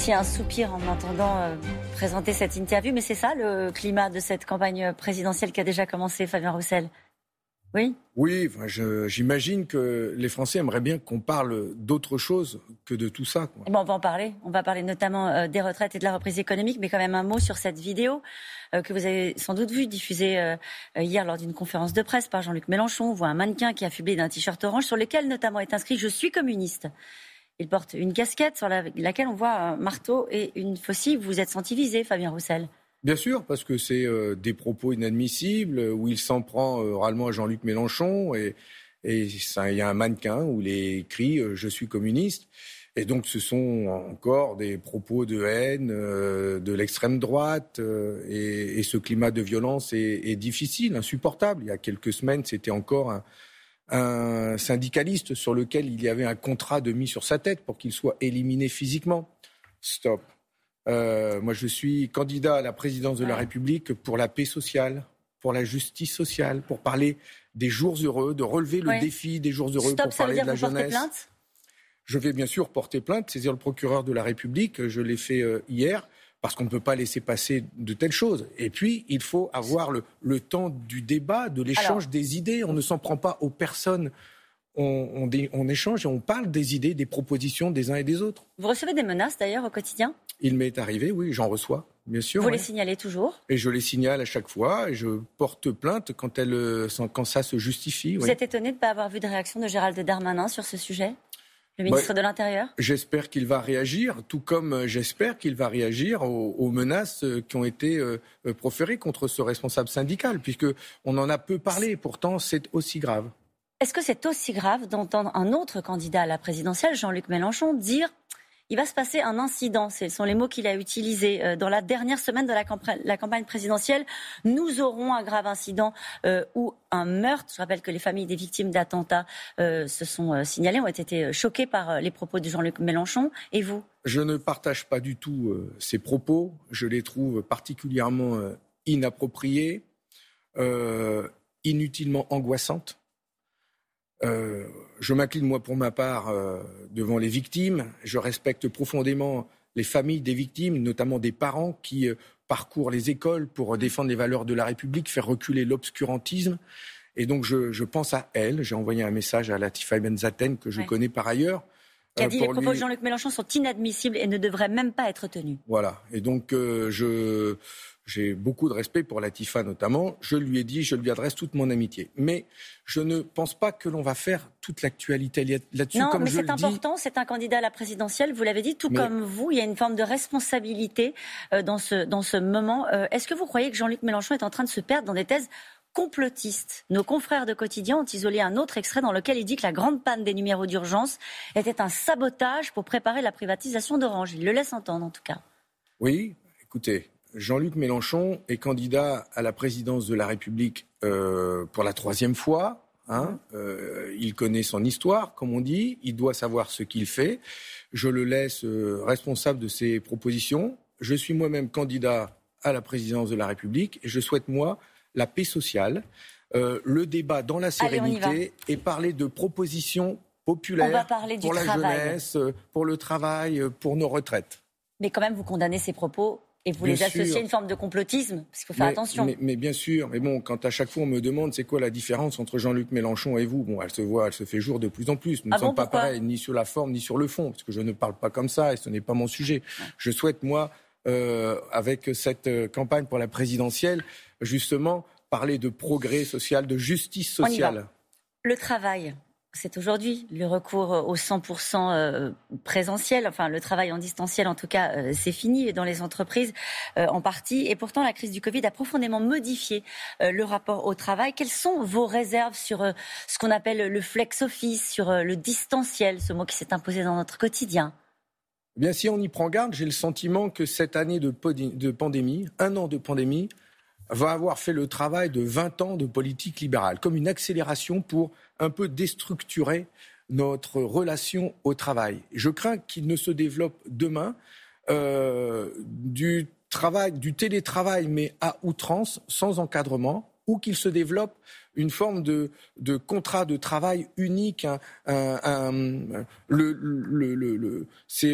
aussi un soupir en entendant euh, présenter cette interview, mais c'est ça le climat de cette campagne présidentielle qui a déjà commencé, Fabien Roussel? Oui? Oui, j'imagine que les Français aimeraient bien qu'on parle d'autre chose que de tout ça. Eh ben, on va en parler. On va parler notamment euh, des retraites et de la reprise économique, mais quand même un mot sur cette vidéo euh, que vous avez sans doute vue diffusée hier lors d'une conférence de presse par Jean-Luc Mélenchon. On voit un mannequin qui a fublé d'un t-shirt orange sur lequel notamment est inscrit Je suis communiste. Il porte une casquette sur laquelle on voit un marteau et une faucille. Vous êtes senti Fabien Roussel Bien sûr, parce que c'est euh, des propos inadmissibles où il s'en prend euh, oralement à Jean-Luc Mélenchon et il y a un mannequin où il est écrit euh, Je suis communiste. Et donc ce sont encore des propos de haine de l'extrême droite et, ce climat de violence est, difficile, insupportable. Il y a quelques semaines, c'était encore un, un syndicaliste sur lequel il y avait un contrat de mise sur sa tête pour qu'il soit éliminé physiquement. Stop. Euh, moi, je suis candidat à la présidence de la République pour la paix sociale, pour la justice sociale, pour parler des jours heureux, de relever le défi des jours heureux, pour parler de la jeunesse. Plainte? Je vais bien sûr porter plainte, saisir le procureur de la République. Je l'ai fait euh, hier parce qu'on ne peut pas laisser passer de telles choses. Et puis, il faut avoir le, le temps du débat, de l'échange des idées. On ne s'en prend pas aux personnes on, échange et on parle des idées, des propositions des uns et des autres. Vous recevez des menaces d'ailleurs au quotidien? Il m'est arrivé, oui, j'en reçois, bien sûr. Vous les signalez toujours? Et je les signale à chaque fois et je porte plainte quand, quand ça se justifie. Vous êtes étonné de ne pas avoir vu de réaction de Gérald Darmanin sur ce sujet? Le ministre de l'Intérieur? J'espère qu'il va réagir, tout comme euh, j'espère qu'il va réagir aux, menaces euh, qui ont été euh, proférées contre ce responsable syndical, puisque on en a peu parlé. Pourtant, c'est aussi grave. Est-ce que c'est aussi grave d'entendre un autre candidat à la présidentielle, Jean-Luc Mélenchon, dire il va se passer un incident, ce sont les mots qu'il a utilisés euh, dans la dernière semaine de la, campagne présidentielle. Nous aurons un grave incident euh, ou un meurtre. Je rappelle que les familles des victimes d'attentats euh, se sont signalées, ont été choquées par les propos de Jean-Luc Mélenchon. Et vous? Je ne partage pas du tout ces propos. Je les trouve particulièrement inappropriés, inutilement angoissantes. Euh, je m'incline, moi, pour ma part, euh, devant les victimes. Je respecte profondément les familles des victimes, notamment des parents qui euh, parcourent les écoles pour défendre les valeurs de la République, faire reculer l'obscurantisme. Et donc, je, pense à elle. J'ai envoyé un message à Latifa Benzaten, que je connais par ailleurs. Qui a dit les propos de Jean-Luc Mélenchon sont inadmissibles et ne devraient même pas être tenus. Voilà. Et donc, je j'ai beaucoup de respect pour Latifa notamment. Je lui ai dit, je lui adresse toute mon amitié. Mais je ne pense pas que l'on va faire toute l'actualité là-dessus. Non, mais c'est important. C'est un candidat à la présidentielle. Vous l'avez dit, tout comme vous, il y a une forme de responsabilité euh, dans ce dans ce moment. Euh, est-ce que vous croyez que Jean-Luc Mélenchon est en train de se perdre dans des thèses complotistes Nos confrères de quotidien ont isolé un autre extrait dans lequel il dit que la grande panne des numéros d'urgence était un sabotage pour préparer la privatisation d'Orange. Il le laisse entendre, en tout cas. Oui, écoutez, Jean-Luc Mélenchon est candidat à la présidence de la République euh, pour la troisième fois. Hein. Euh, il connaît son histoire, comme on dit. Il doit savoir ce qu'il fait. Je le laisse euh, responsable de ses propositions. Je suis moi-même candidat à la présidence de la République et je souhaite, moi, la paix sociale, le débat dans la sérénité et parler de propositions populaires pour la jeunesse, pour le travail, pour nos retraites. Mais quand même, vous condamnez ces propos et vous les associez à une forme de complotisme Parce qu'il faut faire attention. Mais, bien sûr. Mais bon, quand à chaque fois on me demande c'est quoi la différence entre Jean-Luc Mélenchon et vous, bon, elle se voit, elle se fait jour de plus en plus. Nous ne ah sommes pas pareils ni sur la forme ni sur le fond, parce que je ne parle pas comme ça et ce n'est pas mon sujet. Je souhaite, moi, euh, avec cette euh, campagne pour la présidentielle, justement, parler de progrès social, de justice sociale. Le travail, c'est aujourd'hui le recours au 100% euh, présentiel, enfin le travail en distanciel en tout cas, euh, c'est fini dans les entreprises euh, en partie. Et pourtant, la crise du Covid a profondément modifié le rapport au travail. Quelles sont vos réserves sur ce qu'on appelle le flex office, sur le distanciel, ce mot qui s'est imposé dans notre quotidien? Eh Bien, si on y prend garde, j'ai le sentiment que cette année de, de pandémie, un an de pandémie, va avoir fait le travail de 20 ans de politique libérale, comme une accélération pour un peu déstructurer notre relation au travail. Je crains qu'il ne se développe demain euh, du travail, du télétravail, mais à outrance, sans encadrement, ou qu'il se développe une forme de, contrat de travail unique. c'est,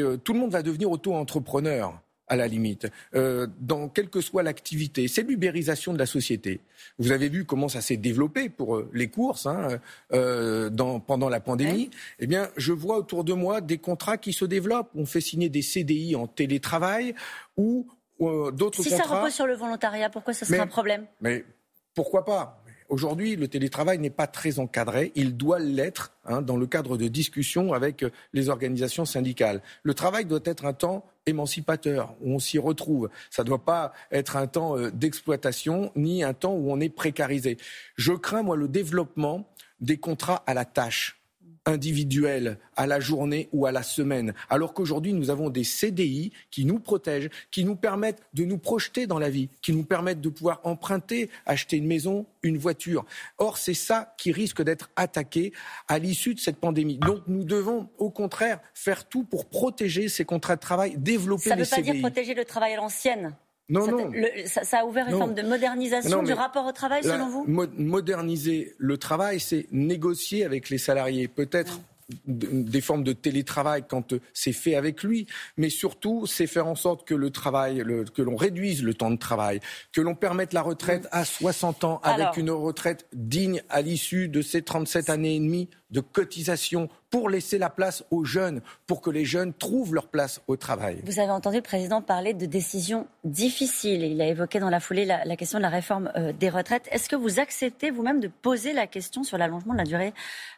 euh, tout le monde va devenir auto-entrepreneur à la limite, euh, dans quelle que soit l'activité. C'est l'ubérisation de la société. Vous avez vu comment ça s'est développé pour euh, les courses hein, euh, dans, pendant la pandémie. Eh bien, je vois autour de moi des contrats qui se développent. On fait signer des CDI en télétravail ou euh, d'autres contrats. Si ça repose sur le volontariat, pourquoi ce serait un problème? Mais pourquoi pas? Aujourd'hui, le télétravail n'est pas très encadré. Il doit l'être hein, dans le cadre de discussions avec les organisations syndicales. Le travail doit être un temps émancipateur, où on s'y retrouve. Ça ne doit pas être un temps euh, d'exploitation, ni un temps où on est précarisé. Je crains, moi, le développement des contrats à la tâche individuelle à la journée ou à la semaine. Alors qu'aujourd'hui, nous avons des CDI qui nous protègent, qui nous permettent de nous projeter dans la vie, qui nous permettent de pouvoir emprunter, acheter une maison, une voiture. Or, c'est ça qui risque d'être attaqué à l'issue de cette pandémie. Donc, nous devons, au contraire, faire tout pour protéger ces contrats de travail, développer les CDI. Ça ne veut pas dire protéger le travail à l'ancienne non, ça, non. ça, a ouvert une forme de modernisation du rapport au travail, selon vous Moderniser le travail, c'est négocier avec les salariés. Peut-être des formes de télétravail quand euh, c'est fait avec lui, mais surtout c'est faire en sorte que le travail, que l'on réduise le temps de travail, que l'on permette la retraite à 60 ans avec une retraite digne à l'issue de ces 37 années et demie de cotisation pour laisser la place aux jeunes, pour que les jeunes trouvent leur place au travail. Vous avez entendu le président parler de décisions difficiles. Il a évoqué dans la foulée la, question de la réforme euh, des retraites. Est-ce que vous acceptez vous-même de poser la question sur l'allongement de la durée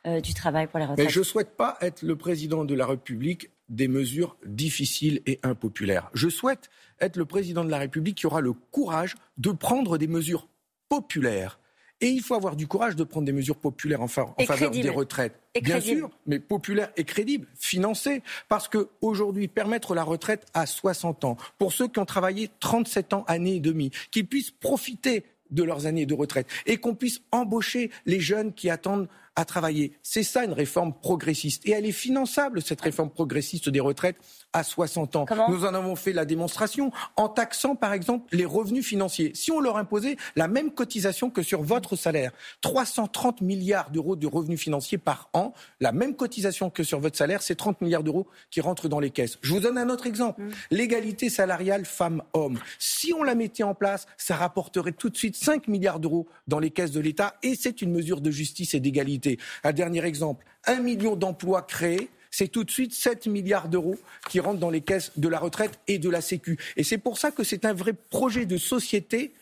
euh, du travail pour les retraites? Mais Je ne souhaite pas être le président de la République des mesures difficiles et impopulaires. Je souhaite être le président de la République qui aura le courage de prendre des mesures populaires et il faut avoir du courage de prendre des mesures populaires en, faveur des retraites. Bien sûr, mais populaires et crédibles, financées. Parce qu'aujourd'hui, permettre la retraite à 60 ans, pour ceux qui ont travaillé 37 ans, années et demie, qu'ils puissent profiter de leurs années de retraite et qu'on puisse embaucher les jeunes qui attendent à travailler. C'est ça une réforme progressiste. Et elle est finançable, cette réforme progressiste des retraites, à 60 ans. Nous en avons fait la démonstration en taxant, par exemple, les revenus financiers. Si on leur imposait la même cotisation que sur votre salaire, 330 milliards d'euros de revenus financiers par an, la même cotisation que sur votre salaire, c'est 30 milliards d'euros qui rentrent dans les caisses. Je vous donne un autre exemple. Mm. L'égalité salariale femmes-hommes. Si on la mettait en place, ça rapporterait tout de suite 5 milliards d'euros dans les caisses de l'État et c'est une mesure de justice et d'égalité. Un dernier exemple. Un million d'emplois créés c'est tout de suite 7 milliards d'euros qui rentrent dans les caisses de la retraite et de la Sécu. Et c'est pour ça que c'est un vrai projet de société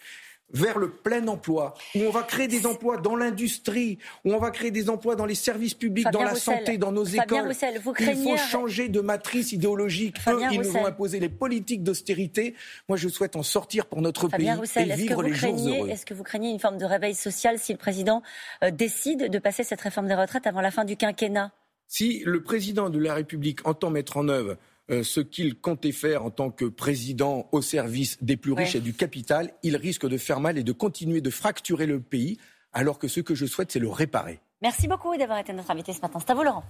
vers le plein emploi, où on va créer des emplois dans l'industrie, où on va créer des emplois dans les services publics, dans la santé, dans nos écoles. Il faut changer de matrice idéologique. Eux, ils nous ont imposé les politiques d'austérité. Moi, je souhaite en sortir pour notre pays et vivre les jours heureux. Est-ce que vous craignez une forme de réveil social si le président euh, décide de passer cette réforme des retraites avant la fin du quinquennat? Si le président de la République entend mettre en œuvre ce qu'il comptait faire en tant que président au service des plus riches et du capital, il risque de faire mal et de continuer de fracturer le pays, alors que ce que je souhaite, c'est le réparer. Merci beaucoup d'avoir été notre invité ce matin. C'est à vous, Laurent.